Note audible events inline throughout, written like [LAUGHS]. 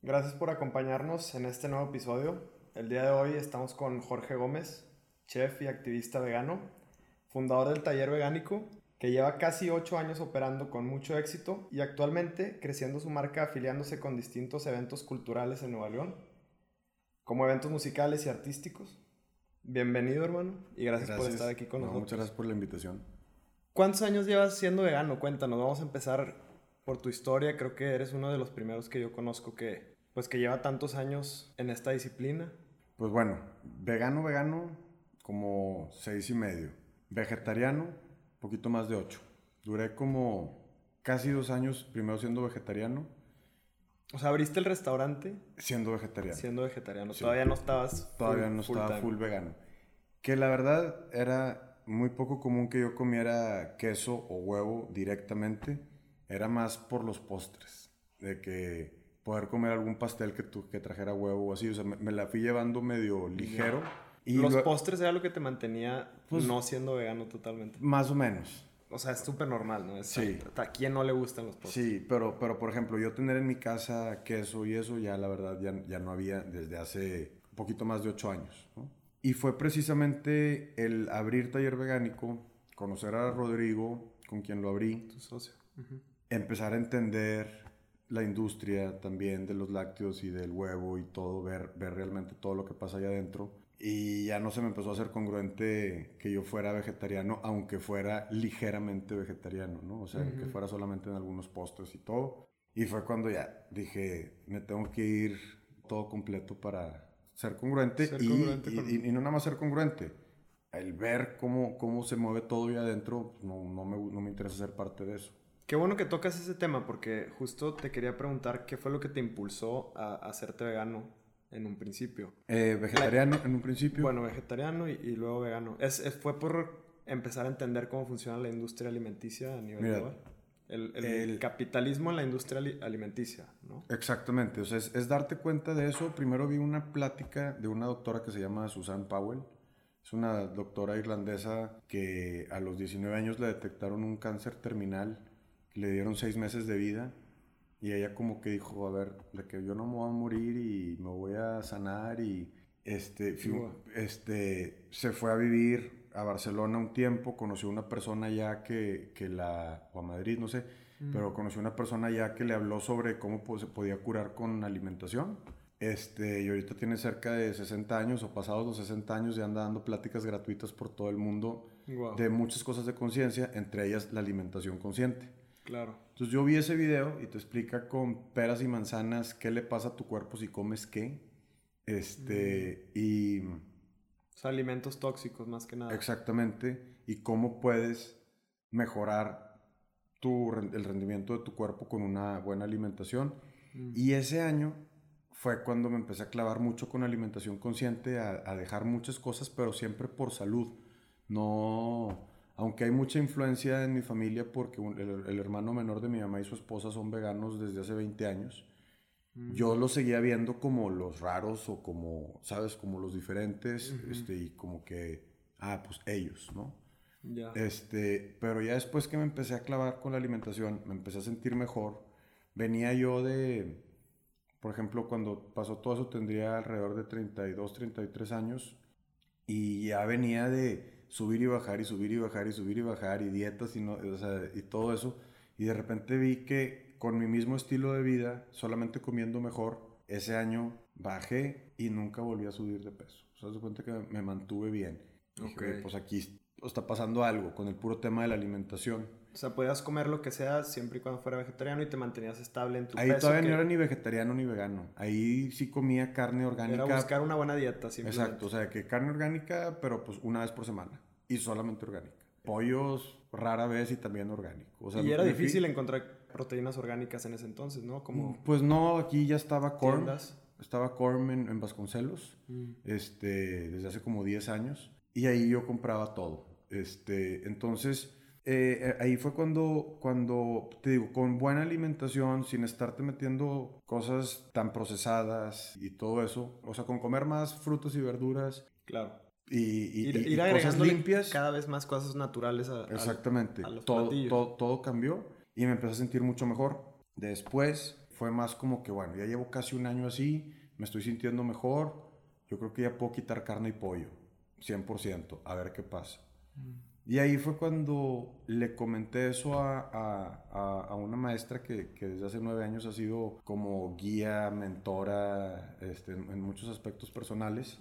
Gracias por acompañarnos en este nuevo episodio. El día de hoy estamos con Jorge Gómez, chef y activista vegano, fundador del taller vegánico, que lleva casi ocho años operando con mucho éxito y actualmente creciendo su marca afiliándose con distintos eventos culturales en Nueva León, como eventos musicales y artísticos. Bienvenido, hermano, y gracias, por estar aquí con nosotros. Muchas gracias por la invitación. ¿Cuántos años llevas siendo vegano? Cuéntanos, vamos a empezar por tu historia. Creo que eres uno de los primeros que yo conozco que, pues, que lleva tantos años en esta disciplina. Pues bueno, vegano, vegano, como seis y medio. Vegetariano, poquito más de ocho. Duré como casi dos años primero siendo vegetariano. O sea, abriste el restaurante. Siendo vegetariano. Siendo vegetariano. Todavía no estabas. Todavía no estaba full vegano. Que la verdad era muy poco común que yo comiera queso o huevo directamente era más por los postres, de que poder comer algún pastel que, tu, que trajera huevo o así, o sea, me, la fui llevando medio ligero. Y los postres era lo que te mantenía pues, no siendo vegano totalmente. Más o menos. O sea, es súper normal, ¿no? sí. ¿A quién no le gustan los postres? Sí, pero, pero por ejemplo, yo tener en mi casa queso y eso, ya la verdad ya, ya no había desde hace un poquito más de ocho años, ¿no? Y fue precisamente el abrir taller vegánico, conocer a Rodrigo, con quien lo abrí. Tu socio empezar a entender la industria también de los lácteos y del huevo y todo, ver, ver realmente todo lo que pasa allá adentro. Y ya no se me empezó a hacer congruente que yo fuera vegetariano, aunque fuera ligeramente vegetariano, ¿no? O sea, que fuera solamente en algunos postres y todo. Y fue cuando ya dije, me tengo que ir todo completo para ser congruente. y, y, no nada más ser congruente, el ver cómo, cómo se mueve todo allá adentro, no, no, me, no me interesa ser parte de eso. Qué bueno que tocas ese tema porque justo te quería preguntar qué fue lo que te impulsó a, hacerte vegano en un principio. Eh, vegetariano en un principio. Bueno, vegetariano y, luego vegano. Es, fue por empezar a entender cómo funciona la industria alimenticia a nivel global. El, capitalismo en la industria alimenticia, ¿no? Exactamente, o sea, es, es, darte cuenta de eso. Primero vi una plática de una doctora que se llama Susan Powell. Es una doctora irlandesa que a los 19 años le detectaron un cáncer terminal le dieron seis meses de vida y ella como que dijo, a ver, de que yo no me voy a morir y me voy a sanar y este, este, se fue a vivir a Barcelona un tiempo, conoció una persona ya que, que la, o a Madrid, no sé, mm. pero conoció una persona ya que le habló sobre cómo se podía curar con alimentación. Este, y ahorita tiene cerca de 60 años o pasados los 60 años y anda dando pláticas gratuitas por todo el mundo de muchas cosas de conciencia, entre ellas la alimentación consciente. Claro. Entonces yo vi ese video y te explica con peras y manzanas qué le pasa a tu cuerpo si comes qué. Este, mm. y... alimentos tóxicos más que nada. Exactamente. Y cómo puedes mejorar tu, el rendimiento de tu cuerpo con una buena alimentación. Mm. Y ese año fue cuando me empecé a clavar mucho con alimentación consciente, a, a dejar muchas cosas, pero siempre por salud. No aunque hay mucha influencia en mi familia porque el, hermano menor de mi mamá y su esposa son veganos desde hace 20 años, mm. yo los seguía viendo como los raros o como, ¿sabes? Como los diferentes, este, y como que, ah, pues ellos, ¿no? Ya. Este, pero ya después que me empecé a clavar con la alimentación, me empecé a sentir mejor. Venía yo de, por ejemplo, cuando pasó todo eso tendría alrededor de 32, 33 años y ya venía de subir y bajar y subir y bajar y subir y bajar y dietas y, no, o sea, y todo eso. Y de repente vi que con mi mismo estilo de vida, solamente comiendo mejor, ese año bajé y nunca volví a subir de peso. O sea, se cuenta que me mantuve bien. Okay. pues aquí está pasando algo con el puro tema de la alimentación. O sea, podías comer lo que sea siempre y cuando fuera vegetariano y te mantenías estable en tu Ahí todavía no era ni vegetariano ni vegano. Ahí sí comía carne orgánica. Era buscar una buena dieta. Exacto, o sea, que carne orgánica, pero pues una vez por semana. Y solamente orgánica. Pollos rara vez y también orgánico. O sea, y era difícil encontrar proteínas orgánicas en ese entonces, ¿no? Como pues no, aquí ya estaba corn. Estaba corn en, Vasconcelos, mm. este, desde hace como 10 años. Y ahí yo compraba todo. Este, entonces eh, ahí fue cuando, cuando, te digo, con buena alimentación, sin estarte metiendo cosas tan procesadas y todo eso, o sea, con comer más frutos y verduras. Claro. Y, ir, cosas limpias. Cada vez más cosas naturales a, Exactamente. A, los todo, todo, todo, cambió y me empecé a sentir mucho mejor. Después fue más como que, bueno, ya llevo casi un año así, me estoy sintiendo mejor, yo creo que ya puedo quitar carne y pollo, 100%, a ver qué pasa. Y ahí fue cuando le comenté eso a, a, a una maestra que, que, desde hace nueve años ha sido como guía, mentora este, en, muchos aspectos personales.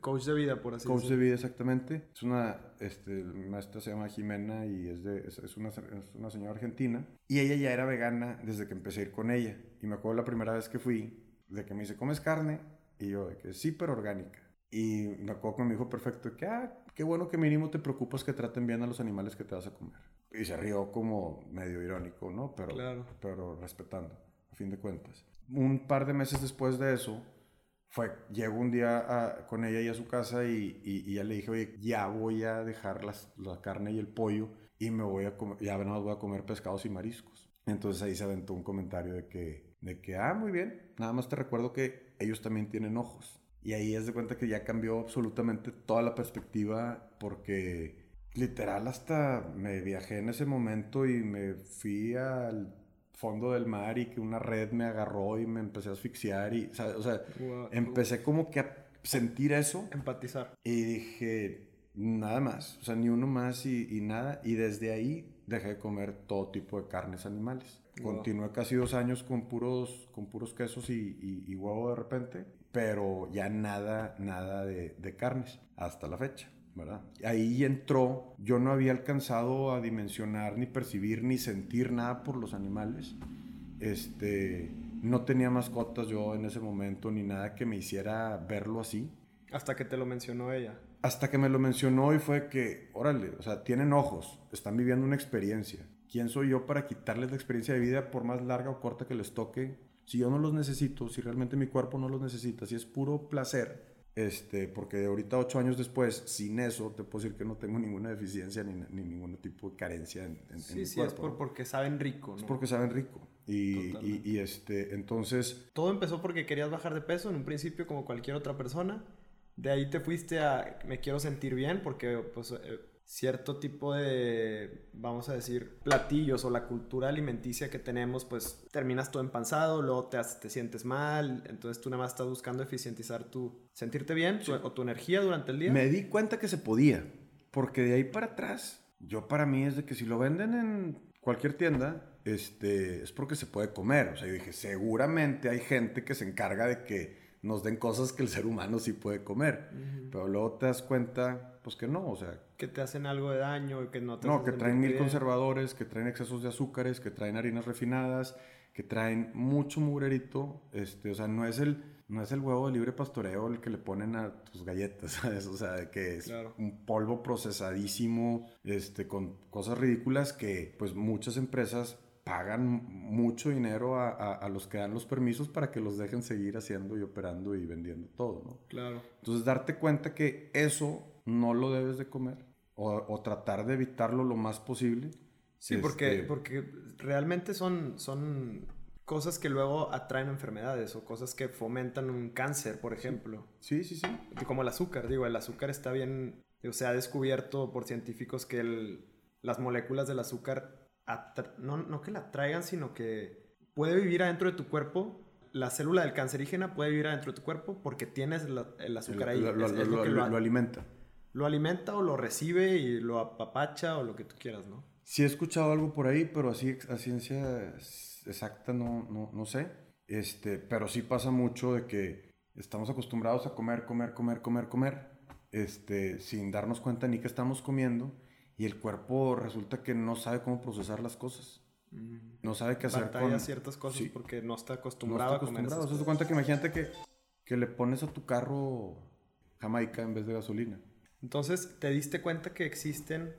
Coach de vida, por así decirlo. Coach de vida, exactamente. Es una este, maestra se llama Jimena y es, de, es, es, una, es una señora argentina. Y ella ya era vegana desde que empecé a ir con ella. Y me acuerdo la primera vez que fui, de que me dice, ¿comes carne? Y yo, de que sí, pero orgánica. Y me acuerdo que me dijo perfecto, que, ah, qué bueno que mínimo te preocupas que traten bien a los animales que te vas a comer. Y se rió como medio irónico, ¿no? Pero, pero respetando, a fin de cuentas. Un par de meses después de eso, fue, llego un día con ella y a su casa y, y, ya le dije, oye, ya voy a dejar las, la carne y el pollo y me voy a comer, ya no voy a comer pescados y mariscos. Entonces ahí se aventó un comentario de que, de que, ah, muy bien, nada más te recuerdo que ellos también tienen ojos. Y ahí es de cuenta que ya cambió absolutamente toda la perspectiva porque literal hasta me viajé en ese momento y me fui al fondo del mar y que una red me agarró y me empecé a asfixiar y, o sea, empecé como que a sentir eso. Empatizar. Y dije, nada más, o sea, ni uno más y, nada. Y desde ahí dejé de comer todo tipo de carnes animales. Continué casi dos años con puros, con puros quesos y, y huevo de repente pero ya nada, nada de, de carnes hasta la fecha. ¿verdad? Ahí entró, yo no había alcanzado a dimensionar, ni percibir, ni sentir nada por los animales. Este, no tenía mascotas yo en ese momento, ni nada que me hiciera verlo así. Hasta que te lo mencionó ella. Hasta que me lo mencionó y fue que, órale, o sea, tienen ojos, están viviendo una experiencia. ¿Quién soy yo para quitarles la experiencia de vida por más larga o corta que les toque? Si yo no los necesito, si realmente mi cuerpo no los necesita, si es puro placer, este, porque ahorita ocho años después, sin eso, te puedo decir que no tengo ninguna deficiencia ni, ni ningún tipo de carencia en, en, sí, sí, es por, porque saben rico, ¿no? Es porque saben rico. Y, y, y, este, entonces... Todo empezó porque querías bajar de peso en un principio como cualquier otra persona. De ahí te fuiste a me quiero sentir bien porque pues, eh, cierto tipo de, vamos a decir, platillos o la cultura alimenticia que tenemos, pues terminas todo empanzado, luego te, te sientes mal, entonces tú nada más estás buscando eficientizar tu, sentirte bien o tu energía durante el día. Me di cuenta que se podía, porque de ahí para atrás, yo para mí es de que si lo venden en cualquier tienda, este, es porque se puede comer. O sea, yo dije, seguramente hay gente que se encarga de que nos den cosas que el ser humano sí puede comer. Pero luego te das cuenta, pues que no, o sea... Que te hacen algo de daño, que no te No, que traen mil conservadores, que traen excesos de azúcares, que traen harinas refinadas, que traen mucho mugrerito, este, o sea, no es el... No es el huevo de libre pastoreo el que le ponen a tus galletas, [LAUGHS] ¿sabes? O sea, que es un polvo procesadísimo, este, con cosas ridículas que, pues, muchas empresas pagan mucho dinero a, a, los que dan los permisos para que los dejen seguir haciendo y operando y vendiendo todo, ¿no? Claro. Entonces, darte cuenta que eso no lo debes de comer o, o tratar de evitarlo lo más posible. Sí, porque, este, porque realmente son, son cosas que luego atraen enfermedades o cosas que fomentan un cáncer, por ejemplo. Sí, sí, sí. Como el azúcar, digo, el azúcar está bien, o se ha descubierto por científicos que el, las moléculas del azúcar no, no que la traigan, sino que puede vivir adentro de tu cuerpo la célula del cancerígena puede vivir adentro de tu cuerpo porque tienes el azúcar ahí. Lo, lo, alimenta. Lo alimenta o lo recibe y lo apapacha o lo que tú quieras, ¿no? Sí he escuchado algo por ahí, pero así a ciencia exacta no, no, no sé. Este, pero sí pasa mucho de que estamos acostumbrados a comer, comer, comer, comer, comer, este, sin darnos cuenta ni que estamos comiendo y el cuerpo resulta que no sabe cómo procesar las cosas. Mm. No sabe qué hacer Batalla con... ciertas cosas porque no está acostumbrado, no está acostumbrado. a comer esas cuenta que imagínate que, que le pones a tu carro jamaica en vez de gasolina. Entonces, ¿te diste cuenta que existen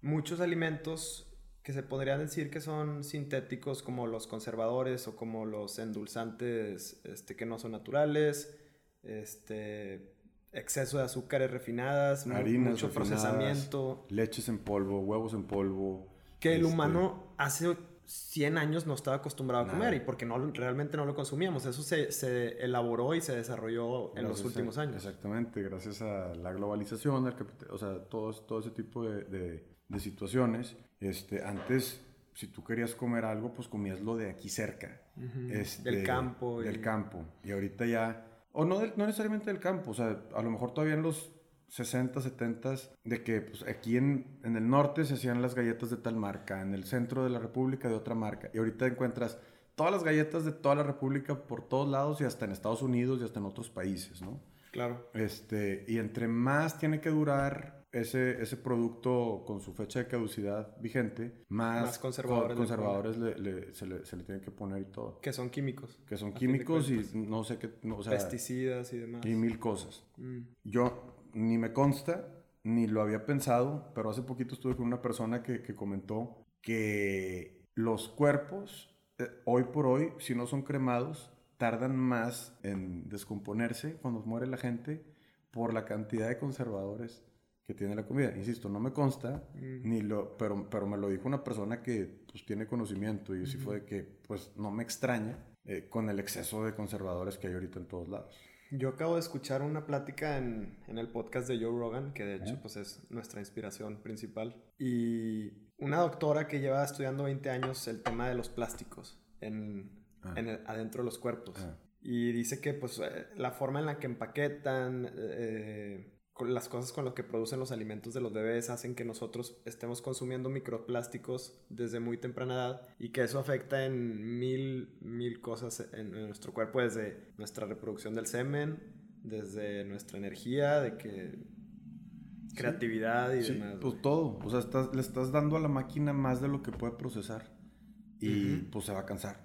muchos alimentos que se podrían decir que son sintéticos como los conservadores o como los endulzantes este, que no son naturales? Este, exceso de azúcares refinadas, mucho procesamiento. Leches en polvo, huevos en polvo. Que el este, humano hace 100 años no estaba acostumbrado a comer y porque no, realmente no lo consumíamos. Eso se, se elaboró y se desarrolló en los últimos años. Exactamente, gracias a la globalización, o sea, todo, todo ese tipo de, de, de situaciones. Este, antes si tú querías comer algo, pues comías lo de aquí cerca. Este, del campo. Del campo. Y ahorita ya, o no, no necesariamente del campo, o sea, a lo mejor todavía en los 60, 70, de que pues, aquí en, en el norte se hacían las galletas de tal marca, en el centro de la República de otra marca. Y ahorita encuentras todas las galletas de toda la República por todos lados y hasta en Estados Unidos y hasta en otros países, ¿no? Claro. Este, y entre más tiene que durar ese, ese producto con su fecha de caducidad vigente, más, conservadores, conservadores le, se, le, se, le, tienen que poner y todo. Que son químicos. Que son químicos y no sé qué. No, o sea, Pesticidas y demás. Y mil cosas. Mm. Yo ni me consta, ni lo había pensado, pero hace poquito estuve con una persona que, que comentó que los cuerpos eh, hoy por hoy, si no son cremados, tardan más en descomponerse cuando muere la gente por la cantidad de conservadores que tiene la comida. Insisto, no me consta, mm. ni lo, pero, pero me lo dijo una persona que pues, tiene conocimiento y así fue de que pues no me extraña eh, con el exceso de conservadores que hay ahorita en todos lados. Yo acabo de escuchar una plática en, en el podcast de Joe Rogan, que de hecho pues es nuestra inspiración principal, y una doctora que lleva estudiando 20 años el tema de los plásticos en, ah. en adentro de los cuerpos. Ah. Y dice que pues eh, la forma en la que empaquetan eh, las cosas con lo que producen los alimentos de los bebés hacen que nosotros estemos consumiendo microplásticos desde muy temprana edad y que eso afecta en mil, mil cosas en, nuestro cuerpo, desde nuestra reproducción del semen, desde nuestra energía, de que creatividad y demás. Pues todo, o sea, le estás dando a la máquina más de lo que puede procesar y pues se va a cansar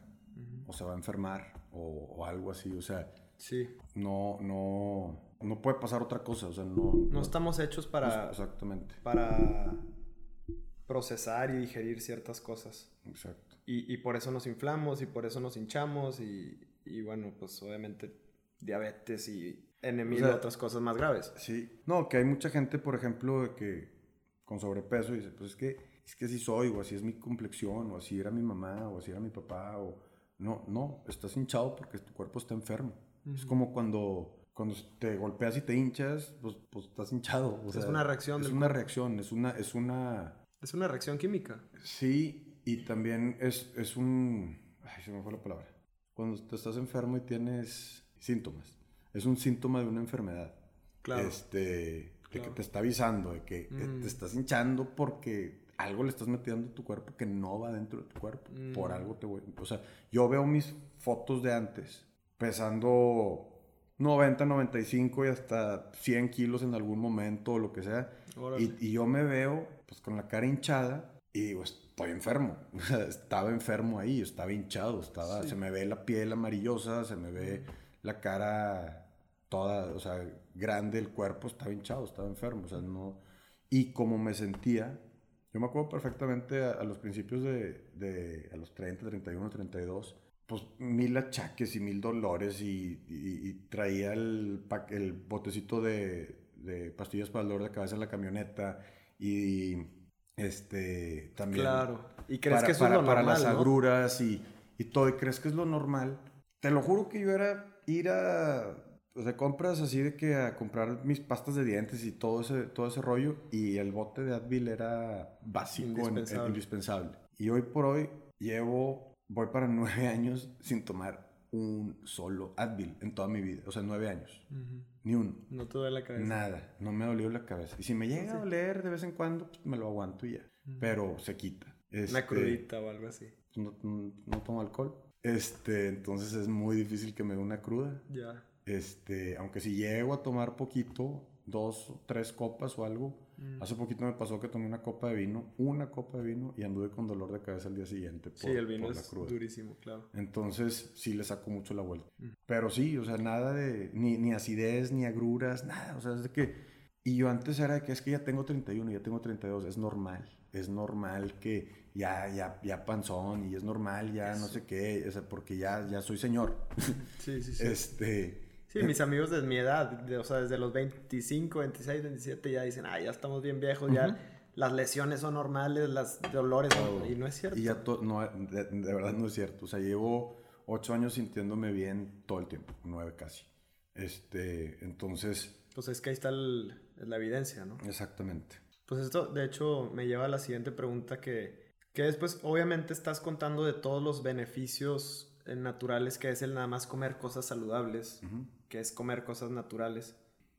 o se va a enfermar o, o, algo así, o sea, sí. no, no, no puede pasar otra cosa, o sea, no... No, estamos hechos para... Exactamente. Para procesar y digerir ciertas cosas. Exacto. Y, y por eso nos inflamos y por eso nos hinchamos y, y bueno, pues obviamente diabetes y N otras cosas más graves. Sí. No, que hay mucha gente, por ejemplo, que con sobrepeso y dice, pues es que, es que así soy, o así es mi complexión, o así era mi mamá, o así era mi papá, o... No, no, estás hinchado porque tu cuerpo está enfermo. Es como cuando, cuando te golpeas y te hinchas, pues, pues estás hinchado. es una reacción. Es una reacción, es una, es una... Es una reacción química. Sí, y también es, es un... Ay, se me fue la palabra. Cuando te estás enfermo y tienes síntomas es un síntoma de una enfermedad. Claro. Este, que te está avisando, de que mm. te estás hinchando porque algo le estás metiendo a tu cuerpo que no va dentro de tu cuerpo. Por mm. algo te voy. O sea, yo veo mis fotos de antes pesando 90, 95 y hasta 100 kilos en algún momento o lo que sea. Y, yo me veo pues con la cara hinchada y digo, estoy enfermo. [LAUGHS] estaba enfermo ahí, estaba hinchado, estaba, se me ve la piel amarillosa, se me ve la cara toda, o sea, grande el cuerpo, estaba hinchado, estaba enfermo, o sea, no... Y como me sentía, yo me acuerdo perfectamente a, los principios de, de, a los 30, 31, 32, pues mil achaques y mil dolores y, traía el, el botecito de, de, pastillas para el dolor de cabeza en la camioneta y este también claro y crees que eso para, es lo para las agruras y, y todo y crees que es lo normal te lo juro que yo era ir a o sea, compras así de que a comprar mis pastas de dientes y todo ese, todo ese rollo. Y el bote de Advil era básico, indispensable. indispensable. Y hoy por hoy llevo, voy para nueve años sin tomar un solo Advil en toda mi vida. O sea, nueve años. Ni uno. No te duele la cabeza. Nada, no me dolió la cabeza. Y si me llega a doler de vez en cuando, pues me lo aguanto y ya. Pero se quita. Una este, crudita o algo así. No, no, tomo alcohol. Este, entonces es muy difícil que me dé una cruda. Ya. Este, aunque si llego a tomar poquito, dos, tres copas o algo, mm. hace poquito me pasó que tomé una copa de vino, una copa de vino y anduve con dolor de cabeza el día siguiente. Por, sí, el vino es durísimo, claro. Entonces sí le saco mucho la vuelta. Mm. Pero sí, o sea, nada de, ni, ni acidez, ni agruras, nada, o sea, es de que... Y yo antes era de que es que ya tengo 31, ya tengo 32, es normal, es normal que ya, ya, ya panzón y es normal, ya no sé qué, o porque ya, ya soy señor. Sí, sí, sí. [LAUGHS] Este, Sí, mis amigos de mi edad, o sea, desde los 25, 26, 27 ya dicen, ah, ya estamos bien viejos, ya las lesiones son normales, las dolores, y no es cierto. Y ya no, de, verdad no es cierto, o sea, llevo 8 años sintiéndome bien todo el tiempo, 9 casi. Este, entonces... Pues es que ahí está la evidencia, ¿no? Exactamente. Pues esto, de hecho, me lleva a la siguiente pregunta que, Que después, obviamente, estás contando de todos los beneficios naturales que es el nada más comer cosas saludables, que es comer cosas naturales.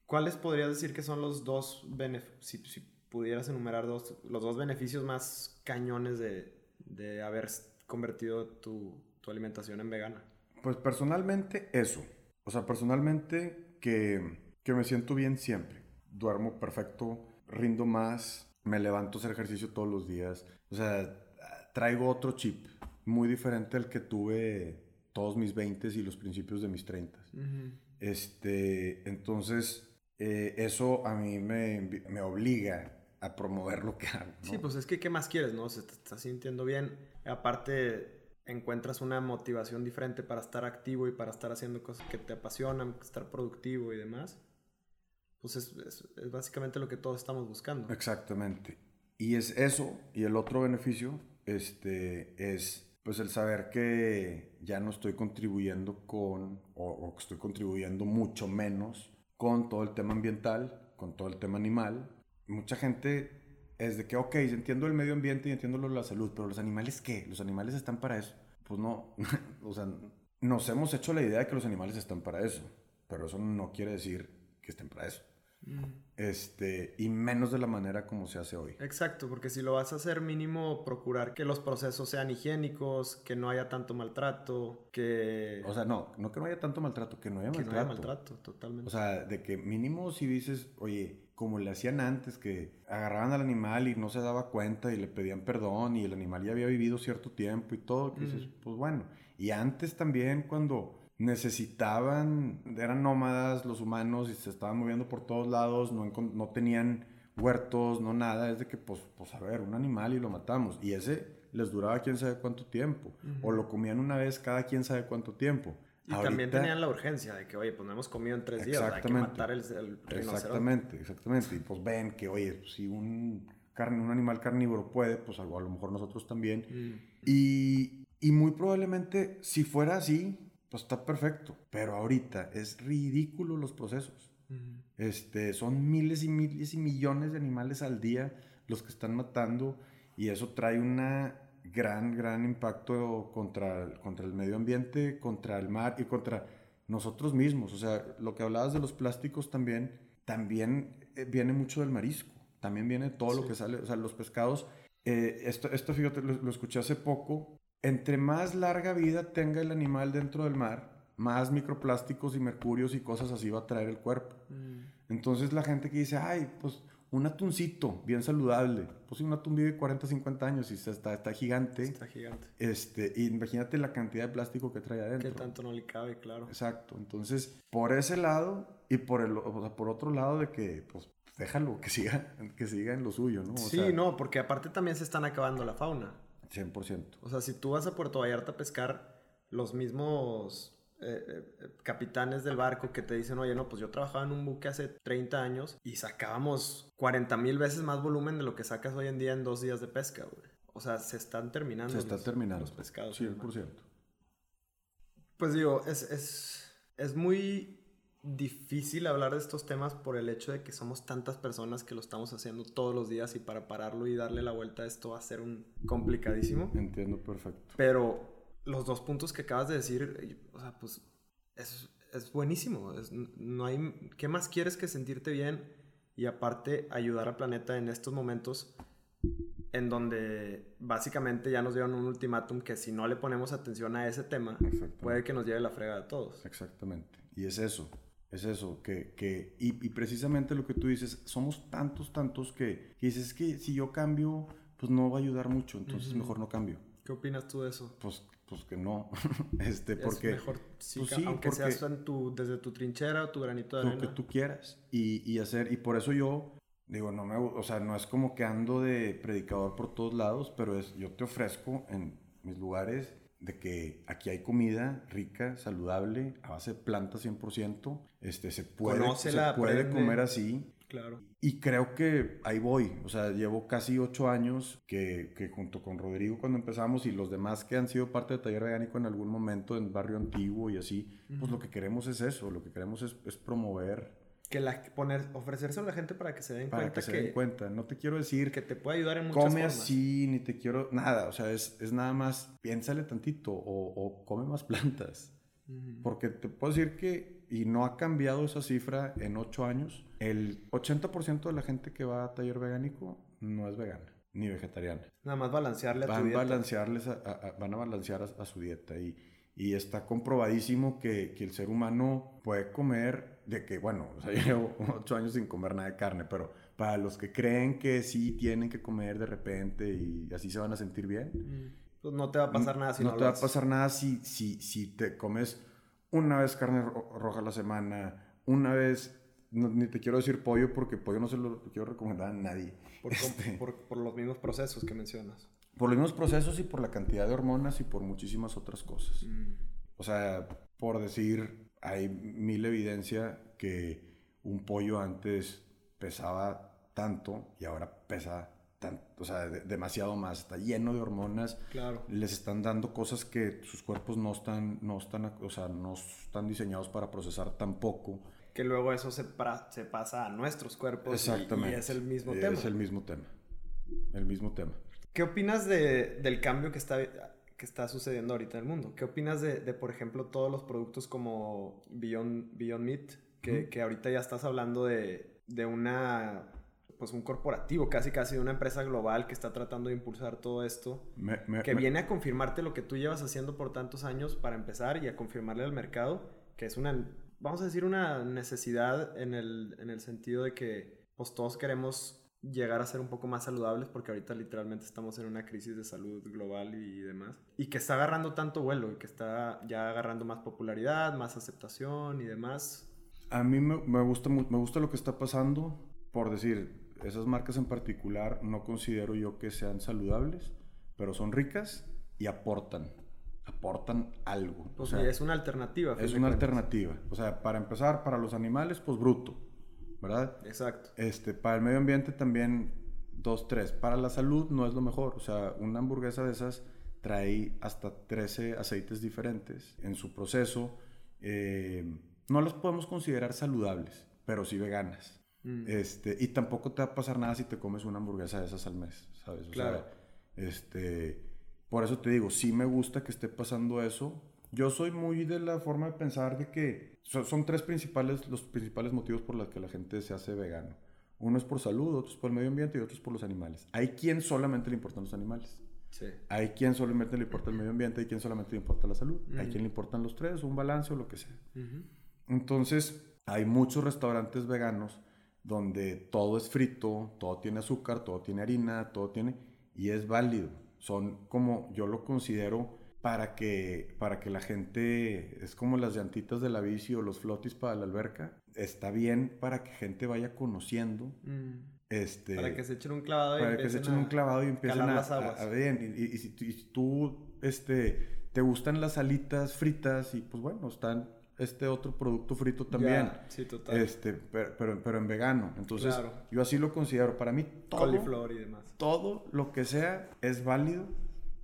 ¿Cuáles podrías decir que son los dos beneficios, si, pudieras enumerar dos, los dos beneficios más cañones de, de haber convertido tu, tu, alimentación en vegana? Pues personalmente eso. O sea, personalmente que, que me siento bien siempre. Duermo perfecto, rindo más, me levanto a hacer ejercicio todos los días. O sea, traigo otro chip muy diferente al que tuve todos mis 20 y los principios de mis 30. este, entonces, eh, eso a mí me, me, obliga a promover lo que hago. Sí, pues es que, ¿qué más quieres, no? Se te está sintiendo bien. Aparte, encuentras una motivación diferente para estar activo y para estar haciendo cosas que te apasionan, estar productivo y demás. Pues es, es básicamente lo que todos estamos buscando. Exactamente. Y es eso, y el otro beneficio este, es pues el saber que ya no estoy contribuyendo con, o, que estoy contribuyendo mucho menos con todo el tema ambiental, con todo el tema animal. Mucha gente es de que, ok, entiendo el medio ambiente y entiendo la salud, pero los animales, ¿qué? ¿Los animales están para eso? Pues no, [LAUGHS] o sea, nos hemos hecho la idea de que los animales están para eso, pero eso no quiere decir que estén para eso. Este, y menos de la manera como se hace hoy. Exacto, porque si lo vas a hacer mínimo, procurar que los procesos sean higiénicos, que no haya tanto maltrato, que... O sea, no, no que no haya tanto maltrato, que no haya maltrato. Que no haya maltrato, totalmente. O sea, de que mínimo si dices, oye, como le hacían antes, que agarraban al animal y no se daba cuenta y le pedían perdón y el animal ya había vivido cierto tiempo y todo, que dices, pues bueno. Y antes también cuando necesitaban, eran nómadas los humanos y se estaban moviendo por todos lados, no, no tenían huertos, no nada, es de que pues, pues a ver, un animal y lo matamos. Y ese les duraba quién sabe cuánto tiempo, o lo comían una vez cada quién sabe cuánto tiempo. Y también tenían la urgencia de que, oye, pues no hemos comido en tres días, hay que matar el, el Exactamente, exactamente. Y pues ven que, oye, si un, carne, un animal carnívoro puede, pues a lo mejor nosotros también. Y, y muy probablemente, si fuera así, pues está perfecto. Pero ahorita es ridículo los procesos. este, son miles y miles y millones de animales al día los que están matando y eso trae una gran, gran impacto contra, contra el medio ambiente, contra el mar y contra nosotros mismos. O sea, lo que hablabas de los plásticos también, también eh, viene mucho del marisco. También viene todo lo que sale, o sea, los pescados. Eh, esto, esto, fíjate, lo, escuché hace poco entre más larga vida tenga el animal dentro del mar, más microplásticos y mercurios y cosas así va a traer el cuerpo. Mm. Entonces la gente que dice, ay, pues un atuncito bien saludable, pues un atún vive 40, 50 años y está, está gigante. Está gigante. Este, imagínate la cantidad de plástico que trae adentro. Que tanto no le cabe, claro. Exacto. Entonces, por ese lado y por, el, por otro lado de que, pues, déjalo, que siga, que siga en lo suyo, ¿no? sí, no, porque aparte también se están acabando la fauna. 100%. O sea, si tú vas a Puerto Vallarta a pescar, los mismos eh, eh, capitanes del barco que te dicen, oye, no, pues yo trabajaba en un buque hace 30 años y sacábamos 40 mil veces más volumen de lo que sacas hoy en día en dos días de pesca, güey. O sea, se están terminando. Se está terminando. Los pescados. 100%. Pues digo, es, es, es muy difícil hablar de estos temas por el hecho de que somos tantas personas que lo estamos haciendo todos los días y para pararlo y darle la vuelta a esto va a ser un complicadísimo. Entiendo perfecto. Pero los dos puntos que acabas de decir, o sea, pues es, es buenísimo. no hay, ¿Qué más quieres que sentirte bien y aparte ayudar al planeta en estos momentos en donde básicamente ya nos dieron un ultimátum que si no le ponemos atención a ese tema, puede que nos lleve la frega a todos. Exactamente. Y es eso. Es eso, que, que y, precisamente lo que tú dices, somos tantos, tantos que, dices que si yo cambio, pues no va a ayudar mucho, entonces mejor no cambio. ¿Qué opinas tú de eso? Pues, pues que no, [LAUGHS] este, porque... Es mejor, sí, pues aunque seas tu, desde tu trinchera o tu granito de arena. Lo que tú quieras y, y, hacer, y por eso yo, digo, no me, o sea, no es como que ando de predicador por todos lados, pero es, yo te ofrezco en mis lugares de que aquí hay comida rica, saludable, a base de plantas 100%, este, se puede, se puede comer así. Claro. Y creo que ahí voy, o sea, llevo casi ocho años que, que, junto con Rodrigo cuando empezamos y los demás que han sido parte de Taller Orgánico en algún momento en Barrio Antiguo y así, pues lo que queremos es eso, lo que queremos es, es promover que la, poner, ofrecerse a la gente para que se den para cuenta que se den cuenta. No te quiero decir que te puede ayudar en muchas come formas. así, ni te quiero nada. O sea, es, es nada más piénsale tantito o, o come más [LAUGHS] plantas. Ujú. Porque te puedo decir que, y no ha cambiado esa cifra en ocho años, el 80% de la gente que va a taller vegánico no es vegana ni vegetariana. Nada más balancearle a tu Van, dieta. balancearles a, a- a- van a balancear a, a su dieta y, y está comprobadísimo que, que el ser humano puede comer, de que, bueno, o sea, [LAUGHS] llevo ocho años sin comer nada de carne, pero para los que creen que sí tienen que comer de repente y así se van a sentir bien, Mm. Pues no te va a pasar nada si no, no te lo va a pasar nada si, si, si te comes una vez carne ro- roja a la semana, una vez, no- ni te quiero decir pollo porque pollo no se lo quiero recomendar a nadie. Por, Este, por, por los mismos procesos que mencionas. Por los mismos procesos y por la cantidad de hormonas y por muchísimas otras cosas. Mm. O sea, por decir, hay mil evidencia que un pollo antes pesaba tanto y ahora pesa tanto, o sea, de- demasiado más, está lleno de hormonas Claro. les están dando cosas que sus cuerpos no están, no están, o sea, no están diseñados para procesar tampoco. Que luego eso se, pra- se pasa a nuestros cuerpos. Exactamente. Y, es el mismo Es tema. el mismo tema. El mismo tema. ¿Qué opinas de, del cambio que está, que está sucediendo ahorita en el mundo? ¿Qué opinas de, de, por ejemplo, todos los productos como Beyond, Beyond Meat? Que, que ahorita ya estás hablando de, de una pues un corporativo, casi casi de una empresa global que está tratando de impulsar todo esto, Me- me- que me- viene a confirmarte lo que tú llevas haciendo por tantos años para empezar y a confirmarle al mercado que es una, vamos a decir, una necesidad en el, en el sentido de que pues todos queremos llegar a ser un poco más saludables porque ahorita literalmente estamos en una crisis de salud global y demás y que está agarrando tanto vuelo y que está ya agarrando más popularidad, más aceptación y demás. A mí me, me gusta, me gusta lo que está pasando. Por decir, esas marcas en particular no considero yo que sean saludables, pero son ricas y aportan. Aportan algo. O Pues sea, es una alternativa. es una cuentas. alternativa. O sea, para empezar, para los animales, pues bruto. ¿Verdad? Exacto. Este, para el medio ambiente también dos, tres. Para la salud no es lo mejor. O sea, una hamburguesa de esas trae hasta 13 aceites diferentes en su proceso. Eh, no las podemos considerar saludables, pero sí veganas. Mm. Este, y tampoco te va a pasar nada si te comes una hamburguesa de esas al mes, ¿sabes? O Claro. sea, este, por eso te digo, sí me gusta que esté pasando eso. Yo soy muy de la forma de pensar de que son, son tres principales, los principales motivos por los que la gente se hace vegano. Uno es por salud, otro es por el medio ambiente y otro es por los animales. Hay quien solamente le importan los animales. Sí. Hay quien solamente le importa el medio ambiente, hay quien solamente le importa la salud. Hay quien le importan los tres, un balance o lo que sea. Entonces, hay muchos restaurantes veganos donde todo es frito, todo tiene azúcar, todo tiene harina, todo tiene... Y es válido. Son como, yo lo considero para que, para que la gente, es como las llantitas de la bici o los flotis para la alberca. Está bien para que gente vaya conociendo. Mm. Este, Para que se echen un clavado y para que se echen un clavado y empiecen a, las aguas. a- a ver, y, y- y si, y tú este, te gustan las alitas fritas y pues bueno, están este otro producto frito también. Ya, sí, total. Este, pero, pero, pero en vegano. Entonces, Claro. yo así lo considero. Para mí, todo, Coliflor y demás. todo lo que sea es válido.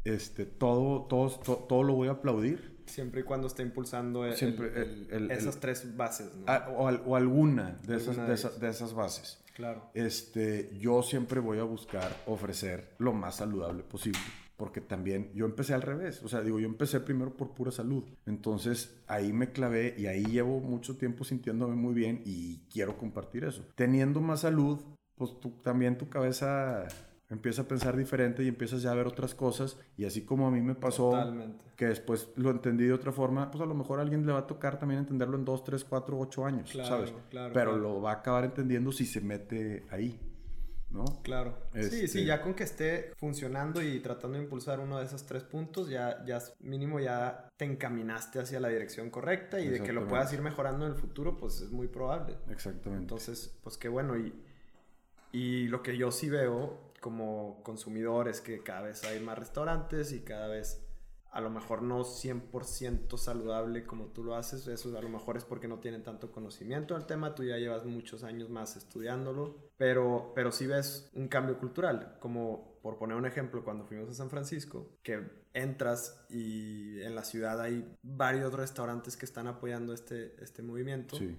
Este, todo, todo, to- todo, lo voy a aplaudir. Siempre y cuando esté impulsando el- Siempre el- el- el- esas tres bases, ¿no? Ah, o, al- o alguna de esas, Alguna de esas bases. Claro. Este, yo siempre voy a buscar ofrecer lo más saludable posible. Porque también yo empecé al revés. O sea, digo, yo empecé primero por pura salud. Entonces ahí me clavé y ahí llevo mucho tiempo sintiéndome muy bien y quiero compartir eso. Teniendo más salud, pues tú, también tu cabeza empieza a pensar diferente y empiezas ya a ver otras cosas. Y así como a mí me pasó Totalmente. que después lo entendí de otra forma, pues a lo mejor a alguien le va a tocar también entenderlo en 2, 3, 4, 8 años, Claro, ¿sabes? claro, Pero claro. lo va a acabar entendiendo si se mete ahí, ¿no? Claro. Sí, Este- sí, ya con que esté funcionando y tratando de impulsar uno de esos tres puntos, ya, ya mínimo ya te encaminaste hacia la dirección correcta y de que lo puedas ir mejorando en el futuro, pues es muy probable. Exactamente. Entonces, pues qué bueno. Y, y lo que yo sí veo como consumidor es que cada vez hay más restaurantes y cada vez a lo mejor no 100% saludable como tú lo haces. Eso a lo mejor es porque no tienen tanto conocimiento del tema. Tú ya llevas muchos años más estudiándolo. Pero, pero sí ves un cambio cultural. Como por poner un ejemplo, cuando fuimos a San Francisco, que entras y en la ciudad hay varios restaurantes que están apoyando este, este movimiento. sí.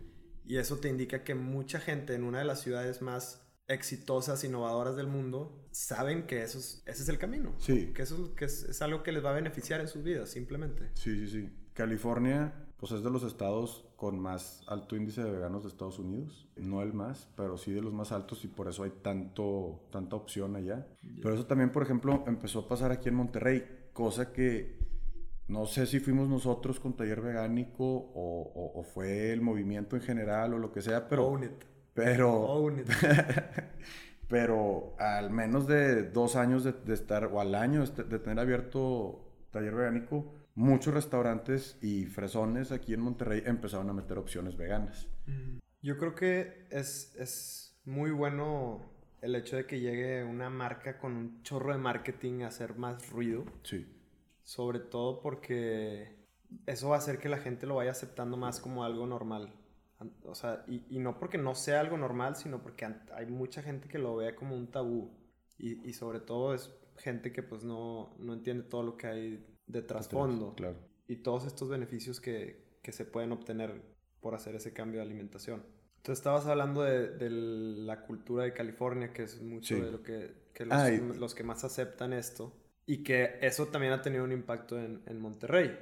Y eso te indica que mucha gente en una de las ciudades más exitosas, innovadoras del mundo, saben que eso es, ese es el camino. Sí. Que eso que es, es, algo que les va a beneficiar en sus vidas, simplemente. Sí, sí, sí. California, pues es de los estados con más alto índice de veganos de Estados Unidos. No el más, pero sí de los más altos y por eso hay tanto, tanta opción allá. Pero eso también, por ejemplo, empezó a pasar aquí en Monterrey, cosa que no sé si fuimos nosotros con taller vegánico o, o, fue el movimiento en general o lo que sea, pero... Own it. Pero... It. [LAUGHS] pero al menos de dos años de, de estar, o al año de, de tener abierto taller vegánico, muchos restaurantes y fresones aquí en Monterrey empezaron a meter opciones veganas. Yo creo que es, es muy bueno el hecho de que llegue una marca con un chorro de marketing a hacer más ruido. Sí. Sobre todo porque eso va a hacer que la gente lo vaya aceptando más como algo normal. O sea, y, y no porque no sea algo normal, sino porque hay mucha gente que lo ve como un tabú. Y, y sobre todo es gente que pues no, no entiende todo lo que hay de trasfondo. Claro. Y todos estos beneficios que, que, se pueden obtener por hacer ese cambio de alimentación. Entonces estabas hablando de, de la cultura de California, que es mucho Sí. de lo que, que los, Ah, y- los que más aceptan esto. Y que eso también ha tenido un impacto en, en Monterrey.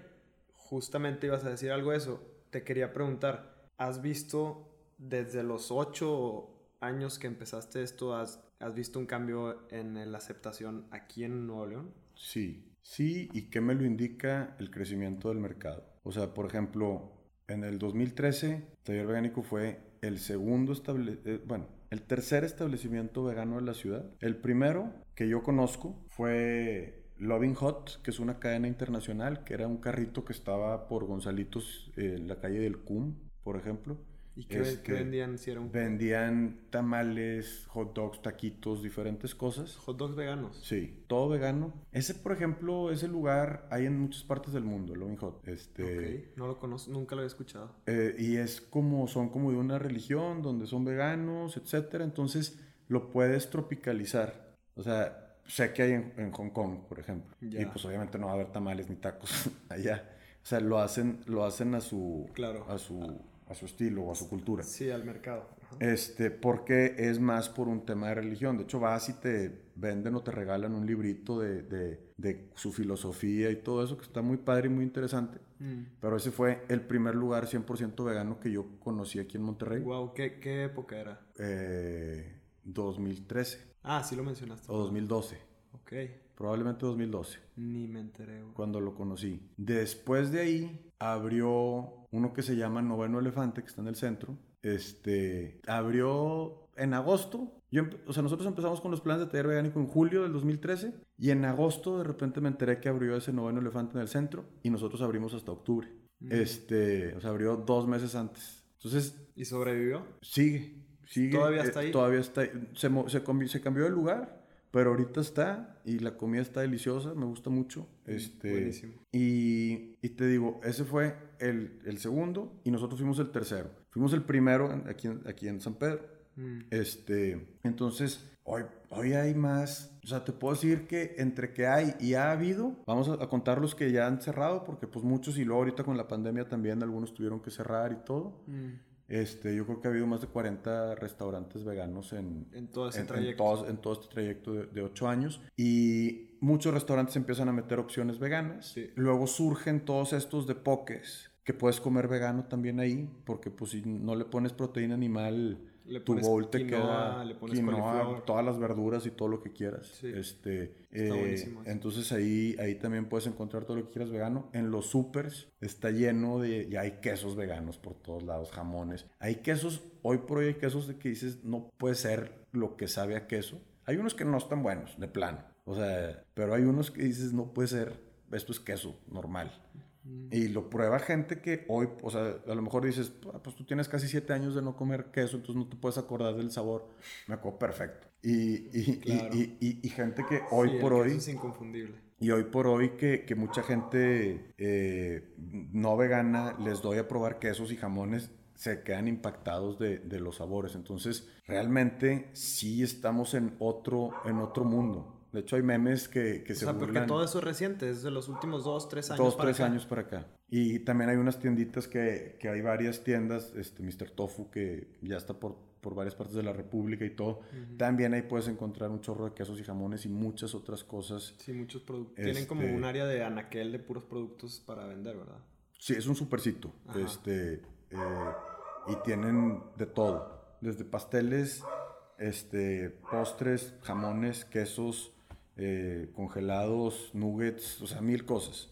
Justamente ibas a decir algo de eso. Te quería preguntar, ¿has visto desde los ocho años que empezaste esto, has, has visto un cambio en la aceptación aquí en Nuevo León? Sí, sí, ¿y qué me lo indica el crecimiento del mercado? O sea, por ejemplo, en el 2013, Taller Vegánico fue el segundo estable eh, bueno, el tercer establecimiento vegano de la ciudad. El primero que yo conozco fue Loving Hot, que es una cadena internacional, que era un carrito que estaba por Gonzalitos, eh, en la calle del CUM, por ejemplo. ¿Y qué, Este, qué vendían si era un Vendían tamales, hot dogs, taquitos, diferentes cosas. hot dogs veganos? Sí, todo vegano. Ese, por ejemplo, ese lugar hay en muchas partes del mundo, el Loving Hot. Este, Ok, no lo conozco, nunca lo había escuchado. eh, y es como, son como de una religión donde son veganos, etcétera. Entonces lo puedes tropicalizar. O sea, sé que hay en, en Hong Kong, por ejemplo. Ya. Y pues obviamente no va a haber tamales ni tacos [LAUGHS] allá. O sea, lo hacen, lo hacen a su, Claro. a su, a su estilo o a su cultura. Sí, al mercado. Ajá. Este, porque es más por un tema de religión. De hecho, vas y te venden o te regalan un librito de, de, de su filosofía y todo eso, que está muy padre y muy interesante. Mm. Pero ese fue el primer lugar 100% vegano que yo conocí aquí en Monterrey. Wow, ¿qué, ¿qué época era? Eh, 2013 Ah, sí lo mencionaste. o 2012. Ok, Probablemente 2012, ni me enteré. güey. cuando lo conocí. Después de ahí abrió uno que se llama Noveno Elefante, que está en el centro. Este, abrió en agosto. Yo, o sea, nosotros empezamos con los planes de taller vegánico en julio del 2013 y en agosto de repente me enteré que abrió ese Noveno Elefante en el centro y nosotros abrimos hasta octubre. Mm. Este, o sea, abrió dos meses antes. Entonces, ¿Y sobrevivió? Sigue, sigue. ¿Todavía está eh, ahí? Todavía está ahí. Se, se, se cambió de lugar, pero ahorita está y la comida está deliciosa, me gusta mucho. Este, Buenísimo. Y, y te digo, ese fue el, el segundo y nosotros fuimos el tercero. Fuimos el primero aquí, en- aquí en San Pedro. Mm. Este, entonces, hoy, hoy hay más. O sea, te puedo decir que entre que hay y ha habido, vamos a, a contar los que ya han cerrado, porque pues muchos y luego ahorita con la pandemia también algunos tuvieron que cerrar y todo. Mm. Este, yo creo que ha habido más de 40 restaurantes veganos en, En todo ese en, en trayecto. todos- en todo este trayecto de, de 8 años. Y muchos restaurantes empiezan a meter opciones veganas. Sí. Luego surgen todos estos de pokés que puedes comer vegano también ahí, porque pues si no le pones proteína animal, Le tu bowl te quinoa, queda le pones quinoa, todas las verduras y todo lo que quieras. Sí. Este, Está eh, buenísimo entonces ahí, ahí también puedes encontrar todo lo que quieras vegano. En los supers está lleno de, ya hay quesos veganos por todos lados, jamones. Hay quesos, hoy por hoy hay quesos de que dices, no puede ser lo que sabe a queso. Hay unos que no están buenos, de plano. O sea, pero hay unos que dices, no puede ser, esto es queso normal. Mm. Y lo prueba gente que hoy, o sea, a lo mejor dices, "Ah, pues tú tienes casi siete años de no comer queso, entonces no te puedes acordar del sabor. Me acuerdo perfecto. Y, y, Claro. y, y, gente que hoy Sí, el por queso hoy, es inconfundible. y hoy por hoy que, que mucha gente eh, no vegana les doy a probar quesos y jamones, se quedan impactados de, de los sabores. Entonces, realmente sí estamos en otro, en otro mundo. De hecho, hay memes que, que O se sea, porque todo eso es reciente, es de los últimos dos, tres años. Dos, para tres acá. años para acá. Y también hay unas tienditas que, que hay varias tiendas, este, Mr. Tofu, que ya está por, por varias partes de la República y todo. También ahí puedes encontrar un chorro de quesos y jamones y muchas otras cosas. Sí, muchos productos. Tienen como Este- un área de anaquel de puros productos para vender, ¿verdad? Sí, es un supercito. Ajá. Este, eh, y tienen de todo. Desde pasteles, este, postres, jamones, quesos, eh, congelados, nuggets, o sea, mil cosas.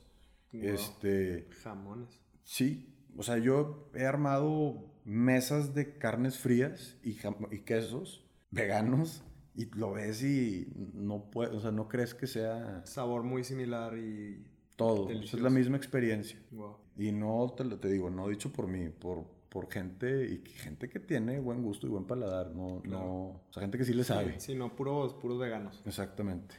Wow. Este, Jamones. sí, o sea, yo he armado mesas de carnes frías y, y quesos veganos y lo ves y no puedes, o sea, no crees que sea Sabor muy similar y. todo. O sea, es la misma experiencia. Wow. Y no te, te digo, no dicho por mí, por, por gente y gente que tiene buen gusto y buen paladar, no, Claro. no, o sea, gente que sí le sabe. Sí, no, puros, puros veganos. Exactamente.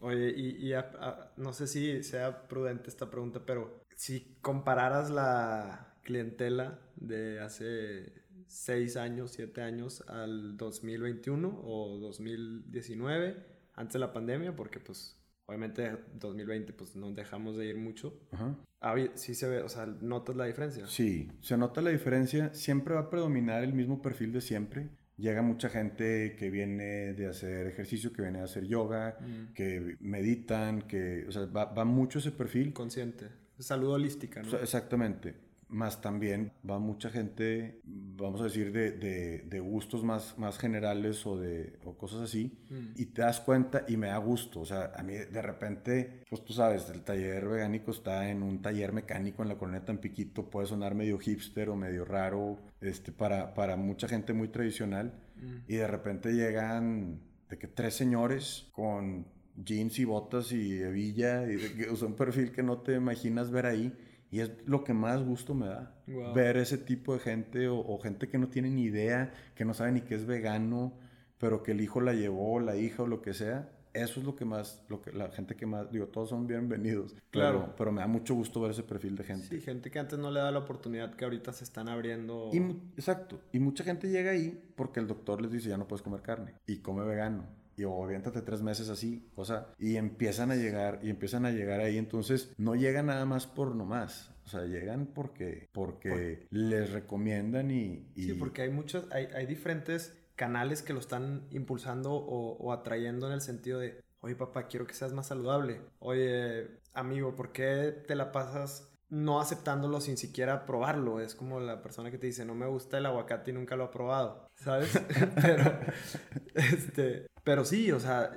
Oye, y, y a- a- no sé si sea prudente esta pregunta, pero si compararas la clientela de hace 6 años, 7 años al 2021 o 2019, antes de la pandemia, porque pues obviamente 2020 pues nos dejamos de ir mucho. Ajá. Habi- sí se ve, o sea, notas la diferencia. Sí, se nota la diferencia. Siempre va a predominar el mismo perfil de siempre. Llega mucha gente que viene de hacer ejercicio, que viene a hacer yoga, Mm. que meditan, que, o sea, va, va mucho ese perfil. Consciente. Salud holística, ¿no? O sea, exactamente. Más también va mucha gente, vamos a decir, de, de- de gustos más, más generales o, de, o cosas así. Mm. Y te das cuenta y me da gusto. O sea, a mí de repente, pues tú sabes, el taller vegánico está en un taller mecánico en la colonia Tampiquito. Puede sonar medio hipster o medio raro este, para, para mucha gente muy tradicional. Mm. Y de repente llegan de que tres señores con jeans y botas y hebilla, y de que, o sea, un perfil que no te imaginas ver ahí. Y es lo que más gusto me da. Ver ese tipo de gente o, o gente que no tiene ni idea, que no sabe ni qué es vegano, pero que el hijo la llevó, la hija o lo que sea. Eso es lo que más, lo que la gente que más, digo, todos son bienvenidos. Claro. Pero, pero me da mucho gusto ver ese perfil de gente. Sí, gente que antes no le da la oportunidad que ahorita se están abriendo. Y, exacto. Y mucha gente llega ahí porque el doctor les dice ya no puedes comer carne y come vegano. Y o aviéntate tres meses así, o sea, y empiezan a llegar, y empiezan a llegar ahí. Entonces, no llegan nada más por nomás. O sea, llegan porque, porque les recomiendan y, y- Sí, porque hay muchos, hay, hay diferentes canales que lo están impulsando o, o atrayendo en el sentido de, oye papá, quiero que seas más saludable. Oye, amigo, ¿por qué te la pasas no aceptándolo sin siquiera probarlo? Es como la persona que te dice, no me gusta el aguacate y nunca lo ha probado, ¿sabes? [LAUGHS] pero, este, pero sí, o sea,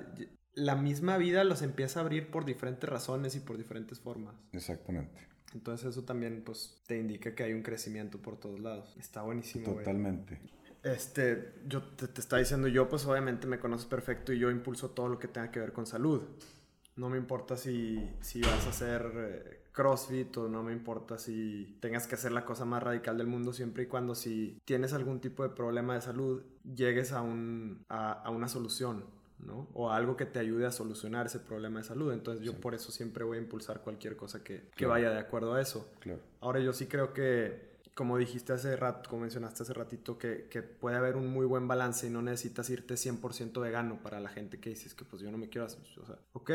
la misma vida los empieza a abrir por diferentes razones y por diferentes formas. Exactamente. Entonces eso también pues te indica que hay un crecimiento por todos lados. Está buenísimo. güey. Totalmente. Este, yo te, te estaba diciendo, yo pues obviamente me conoces perfecto y yo impulso todo lo que tenga que ver con salud. No me importa si, si vas a hacer eh, CrossFit o no me importa si tengas que hacer la cosa más radical del mundo, siempre y cuando si tienes algún tipo de problema de salud, llegues a, un, a, a una solución, ¿no? O algo que te ayude a solucionar ese problema de salud. Entonces yo Sí. por eso siempre voy a impulsar cualquier cosa que, que Claro. vaya de acuerdo a eso. Claro. Ahora yo sí creo que, como dijiste hace rato, como mencionaste hace ratito, que, que puede haber un muy buen balance y no necesitas irte 100% vegano para la gente que dices que pues yo no me quiero hacer, o sea, ok,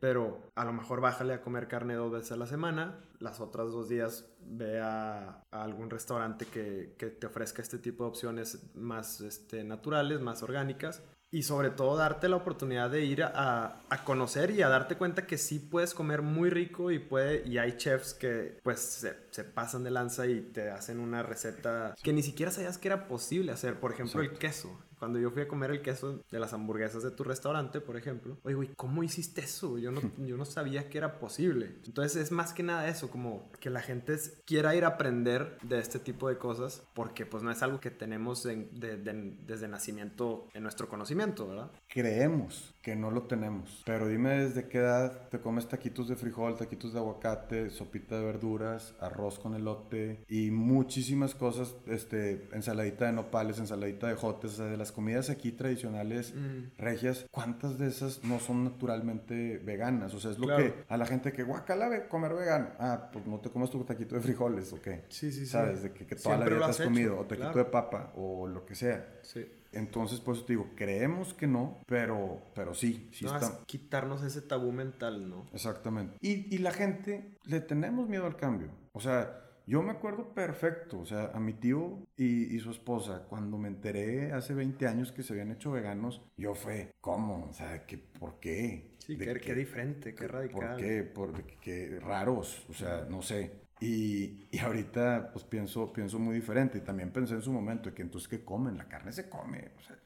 pero a lo mejor bájale a comer carne dos veces a la semana, las otras dos días ve a, a algún restaurante que, que te ofrezca este tipo de opciones más este, naturales, más orgánicas. Y sobre todo darte la oportunidad de ir a, a conocer y a darte cuenta que sí puedes comer muy rico y, puede, y hay chefs que pues se, se pasan de lanza y te hacen una receta que ni siquiera sabías que era posible hacer. Por ejemplo, el queso. Cuando yo fui a comer el queso de las hamburguesas de tu restaurante, por ejemplo, oye, güey, ¿cómo hiciste eso? Yo no, [LAUGHS] yo no sabía que era posible. Entonces es más que nada eso, como que la gente quiera ir a aprender de este tipo de cosas, porque pues no es algo que tenemos en- de- de- desde nacimiento en nuestro conocimiento, ¿verdad? Creemos que no lo tenemos. Pero dime desde qué edad te comes taquitos de frijol, taquitos de aguacate, sopita de verduras, arroz con elote y muchísimas cosas, este, ensaladita de nopales, ensaladita de jotes, o sea, de las comidas aquí tradicionales, Mm. regias, ¿cuántas de esas no son naturalmente veganas? O sea, es lo que a la gente que, guacala, ve- comer vegano. Ah, pues no te comes tu taquito de frijoles, ¿o qué? Sí, sí, sí. ¿Sabes? De que, que toda Siempre la vida te has has comido, o taquito claro. de papa, o lo que sea. Sí. Entonces, por eso te digo, creemos que no, pero, pero sí, sí No, está. es quitarnos ese tabú mental, ¿no? Exactamente. Y, y la gente le tenemos miedo al cambio. O sea, yo me acuerdo perfecto, o sea, a mi tío y, y su esposa, cuando me enteré hace 20 años que se habían hecho veganos, yo fue, ¿cómo? O sea, ¿qué, ¿por qué? Sí, ¿De qué, qué? diferente, qué radical. ¿Por qué? ¿Por qué? qué raros? O sea, no sé. Y, y ahorita pues pienso, pienso muy diferente. Y también pensé en su momento que entonces, ¿qué comen? La carne se come. O sea,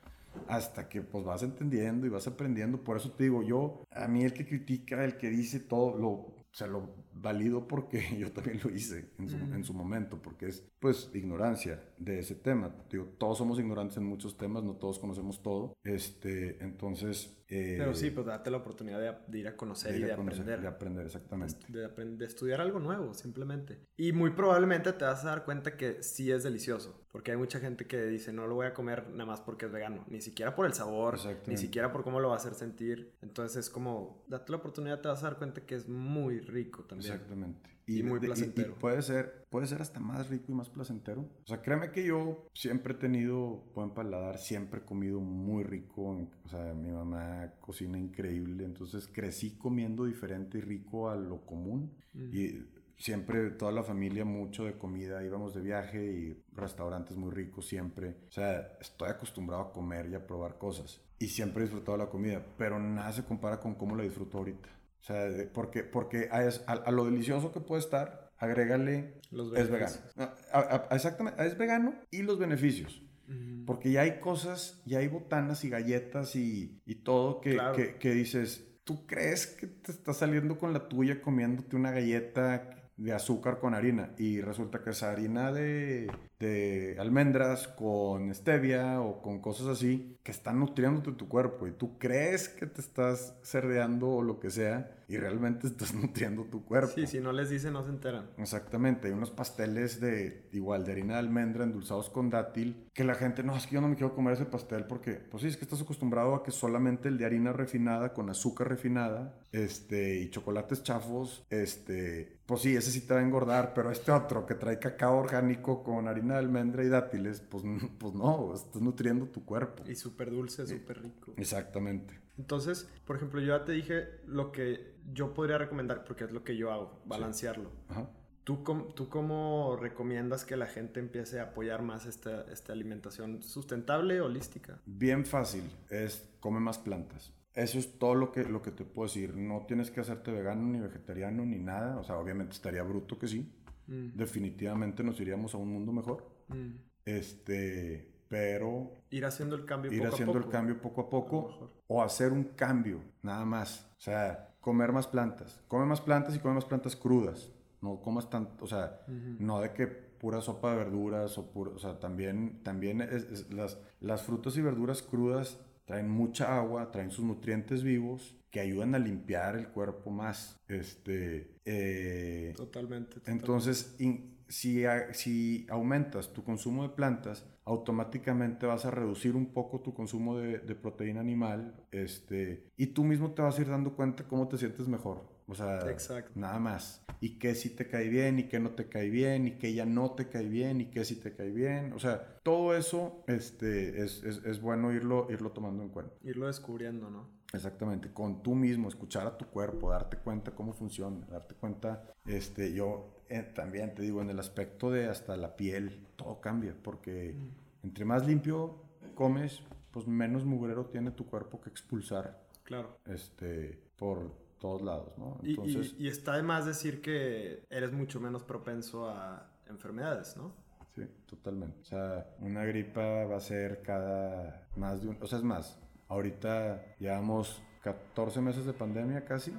hasta que pues vas entendiendo y vas aprendiendo. Por eso te digo, yo, a mí el que critica, el que dice todo, lo, se lo valido porque [LAUGHS] yo también lo hice en su, Mm. en su momento, porque es pues ignorancia de ese tema. Digo, todos somos ignorantes en muchos temas, no todos conocemos todo. Este, entonces... eh, Pero sí, pues date la oportunidad de, de ir a conocer de y ir de a conocer, aprender. de aprender, exactamente. De, aprend- de estudiar algo nuevo, simplemente. Y muy probablemente te vas a dar cuenta que sí es delicioso. Porque hay mucha gente que dice, no lo voy a comer nada más porque es vegano. Ni siquiera por el sabor, ni siquiera por cómo lo va a hacer sentir. Entonces es como, date la oportunidad, te vas a dar cuenta que es muy rico también. Exactamente. Y muy de- placentero. puede ser, puede ser hasta más rico y más placentero. O sea, créeme que yo siempre he tenido buen paladar, siempre he comido muy rico. O sea, mi mamá cocina increíble, entonces crecí comiendo diferente y rico a lo común. Mm. Y siempre toda la familia mucho de comida, íbamos de viaje y restaurantes muy ricos siempre. O sea, estoy acostumbrado a comer y a probar cosas. Y siempre he disfrutado la comida, pero nada se compara con cómo la disfruto ahorita. O sea, porque, porque a, es- a- a lo delicioso que puede estar, agrégale, Los es vegano. a- a- exactamente, es vegano y los beneficios. Mm. Porque ya hay cosas, ya hay botanas y galletas y, y todo que, Claro. que, que dices, ¿tú crees que te estás saliendo con la tuya comiéndote una galleta de azúcar con harina? Y resulta que es harina de, de almendras con stevia o con cosas así que están nutriéndote tu cuerpo y tú crees que te estás cerdeando o lo que sea y realmente [LAUGHS] estás nutriendo tu cuerpo. Sí, si no les dice, no se enteran. Exactamente, hay unos pasteles de igual de harina de almendra endulzados con dátil que la gente, no, es que yo no me quiero comer ese pastel porque, pues sí, es que estás acostumbrado a que solamente el de harina refinada con azúcar refinada, este, y chocolates chafos, este, pues sí, ese sí te va a engordar, pero este otro que trae cacao orgánico con harina de almendra y dátiles, pues, [LAUGHS] pues no, estás nutriendo tu cuerpo. Y súper dulce, súper rico. Exactamente. Entonces, por ejemplo, yo ya te dije lo que yo podría recomendar, porque es lo que yo hago, balancearlo. Ajá. ¿Tú, ¿Tú cómo recomiendas que la gente empiece a apoyar más esta, esta alimentación sustentable, holística? Bien fácil, es come más plantas. Eso es todo lo que, lo que te puedo decir. No tienes que hacerte vegano ni vegetariano ni nada. O sea, obviamente estaría bruto que sí. Mm, Definitivamente nos iríamos a un mundo mejor. mm. Este, pero Ir haciendo el cambio ir poco a haciendo el poco. cambio poco a A poco o hacer un cambio, nada más. O sea, comer más plantas. Come más plantas y come más plantas crudas. No comas tanto, o sea, no de que pura sopa de verduras o pura, o sea, también, también es- es- las, las frutas y verduras crudas traen mucha agua, traen sus nutrientes vivos que ayudan a limpiar el cuerpo más. Este, eh, Totalmente. totalmente. entonces, in- si, a- si aumentas tu consumo de plantas, automáticamente vas a reducir un poco tu consumo de, de proteína animal, este, y tú mismo te vas a ir dando cuenta cómo te sientes mejor. O sea, Exacto. nada más. Y qué sí te cae bien, y qué no te cae bien, y qué ya no te cae bien, y qué sí te cae bien. O sea, todo eso este, es, es, es bueno irlo, irlo tomando en cuenta. Irlo descubriendo, ¿no? Exactamente, con tú mismo, escuchar a tu cuerpo, darte cuenta cómo funciona, darte cuenta, este, yo eh, también te digo, en el aspecto de hasta la piel, todo cambia, porque entre más limpio comes, pues menos mugrero tiene tu cuerpo que expulsar, Claro. este, por todos lados, ¿no? Y, Entonces, y- y está de más decir que eres mucho menos propenso a enfermedades, ¿no? sí, totalmente. O sea, una gripa va a ser cada más de un, o sea, es más, ahorita llevamos 14 meses de pandemia casi,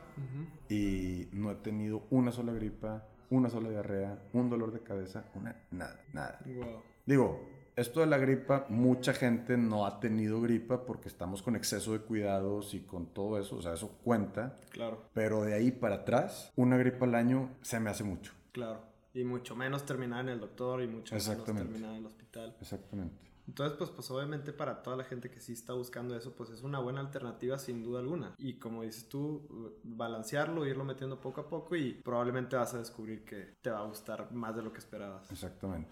y no he tenido una sola gripa, una sola diarrea, un dolor de cabeza, una, nada, nada. Wow. Digo, esto de la gripa, mucha gente no ha tenido gripa porque estamos con exceso de cuidados y con todo eso, o sea, eso cuenta, Claro, pero de ahí para atrás, una gripa al año se me hace mucho. claro. Y mucho menos terminar en el doctor y mucho menos terminar en el hospital. Exactamente. Entonces, pues, pues obviamente para toda la gente que sí está buscando eso, pues es una buena alternativa sin duda alguna. Y como dices tú, balancearlo, irlo metiendo poco a poco y probablemente vas a descubrir que te va a gustar más de lo que esperabas. Exactamente.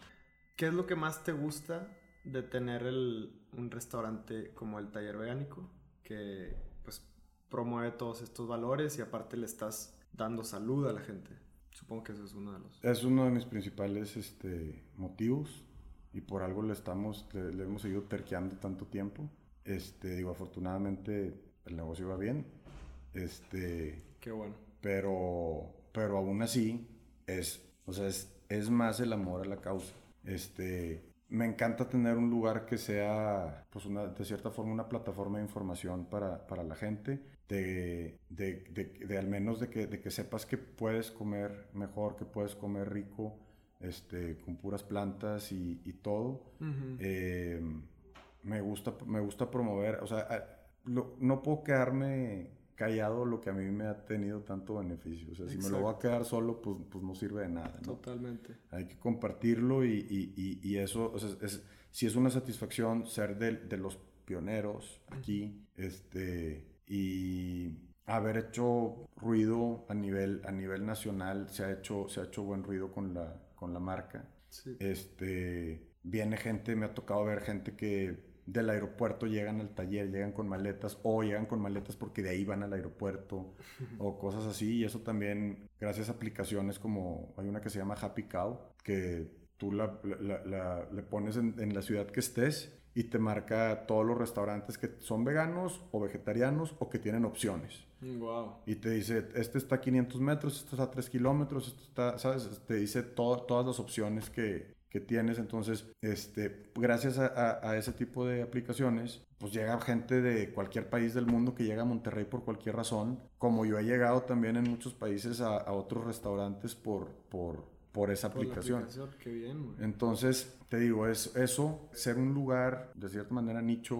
¿Qué es lo que más te gusta de tener el, un restaurante como el Taller Vegánico? Que pues promueve todos estos valores y aparte le estás dando salud a la gente. Supongo que eso es uno de los... Es uno de mis principales este, motivos y por algo le estamos, le, hemos seguido terqueando tanto tiempo. Este, digo, afortunadamente el negocio va bien. Este, Qué bueno. Pero, pero aún así es, o sea, es, es más el amor a la causa. Este, me encanta tener un lugar que sea, pues, una, de cierta forma, una plataforma de información para, para la gente, de, de, de, al menos de que, de que sepas que puedes comer mejor, que puedes comer rico, este, con puras plantas y, y todo. Eh, me, gusta, me gusta promover, o sea, no puedo quedarme callado lo que a mí me ha tenido tanto beneficio. O sea, si me lo voy a quedar solo, pues, pues no sirve de nada. Totalmente. Hay que compartirlo y, y, y, eso, o sea, es, si es una satisfacción ser de, de los pioneros aquí, este, y haber hecho ruido a nivel, a nivel nacional, se ha hecho, se ha hecho buen ruido con la, con la marca. Este, viene gente, me ha tocado ver gente que del aeropuerto llegan al taller, llegan con maletas o llegan con maletas porque de ahí van al aeropuerto [LAUGHS] o cosas así. Y eso también, gracias a aplicaciones como hay una que se llama Happy Cow, que tú la, le pones en, en, la ciudad que estés y te marca todos los restaurantes que son veganos o vegetarianos o que tienen opciones. Wow. Y te dice, este está a 500 metros, este está a 3 kilómetros, esto está, ¿sabes? Te dice todas las opciones que, que tienes. Entonces, este, gracias a, a, ese tipo de aplicaciones, pues llega gente de cualquier país del mundo que llega a Monterrey por cualquier razón, como yo he llegado también en muchos países a, a otros restaurantes por, por, por esa aplicación. Qué bien, Entonces, te digo, es, eso, ser un lugar, de cierta manera, nicho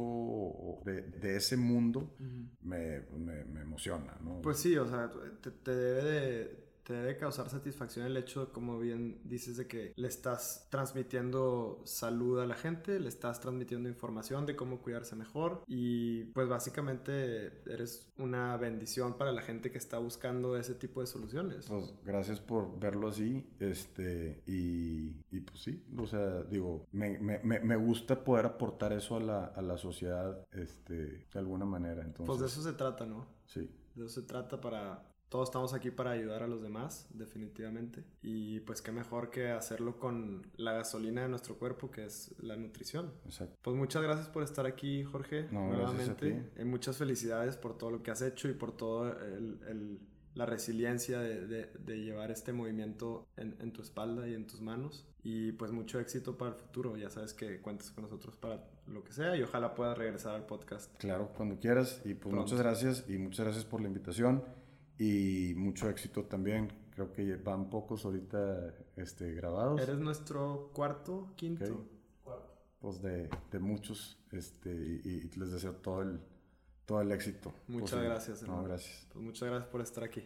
de, de ese mundo, me, me, me, emociona, ¿no? Pues sí, o sea, te, te debe de te debe causar satisfacción el hecho, como bien dices, de que le estás transmitiendo salud a la gente, le estás transmitiendo información de cómo cuidarse mejor y pues básicamente eres una bendición para la gente que está buscando ese tipo de soluciones. Pues gracias por verlo así, este, y, y pues sí, o sea, digo, me, me, me gusta poder aportar eso a la, a la sociedad, este, de alguna manera, entonces. Pues de eso se trata, ¿no? Sí. De eso se trata para todos estamos aquí para ayudar a los demás, definitivamente. Y pues qué mejor que hacerlo con la gasolina de nuestro cuerpo, que es la nutrición. Exacto. Pues muchas gracias por estar aquí, Jorge, nuevamente. Y muchas felicidades por todo lo que has hecho y por toda la resiliencia de, llevar este movimiento en, en, tu espalda y en tus manos. Y pues mucho éxito para el futuro. Ya sabes que cuentas con nosotros para lo que sea y ojalá puedas regresar al podcast. Claro, cuando quieras. Y pues muchas gracias y muchas gracias por la invitación y mucho éxito también. Creo que van pocos ahorita este, grabados. Eres nuestro cuarto, quinto. Cuarto. Pues de, de muchos este, y, les deseo todo el, todo el éxito. Muchas gracias. No, gracias. Pues muchas gracias por estar aquí.